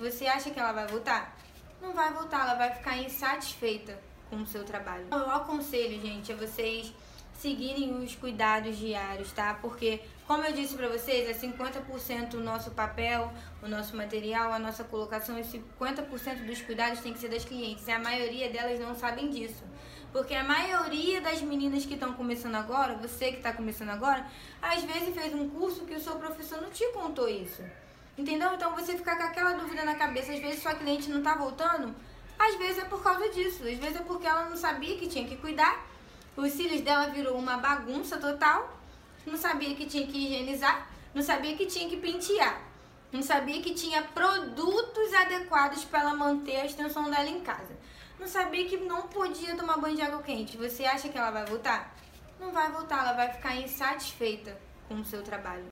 você acha que ela vai voltar? Não vai voltar, ela vai ficar insatisfeita com o seu trabalho. Eu aconselho, gente, a vocês seguirem os cuidados diários, tá? Porque, como eu disse pra vocês, é 50% o nosso papel, o nosso material, a nossa colocação, e 50% dos cuidados tem que ser das clientes. E a maioria delas não sabem disso. Porque a maioria das meninas que estão começando agora, você que está começando agora, às vezes fez um curso que o seu professor não te contou isso. Entendeu? Então você fica com aquela dúvida na cabeça, às vezes sua cliente não tá voltando, às vezes é por causa disso, às vezes é porque ela não sabia que tinha que cuidar, os cílios dela virou uma bagunça total, não sabia que tinha que higienizar, não sabia que tinha que pentear, não sabia que tinha produtos adequados para ela manter a extensão dela em casa, não sabia que não podia tomar banho de água quente. Você acha que ela vai voltar? Não vai voltar, ela vai ficar insatisfeita com o seu trabalho.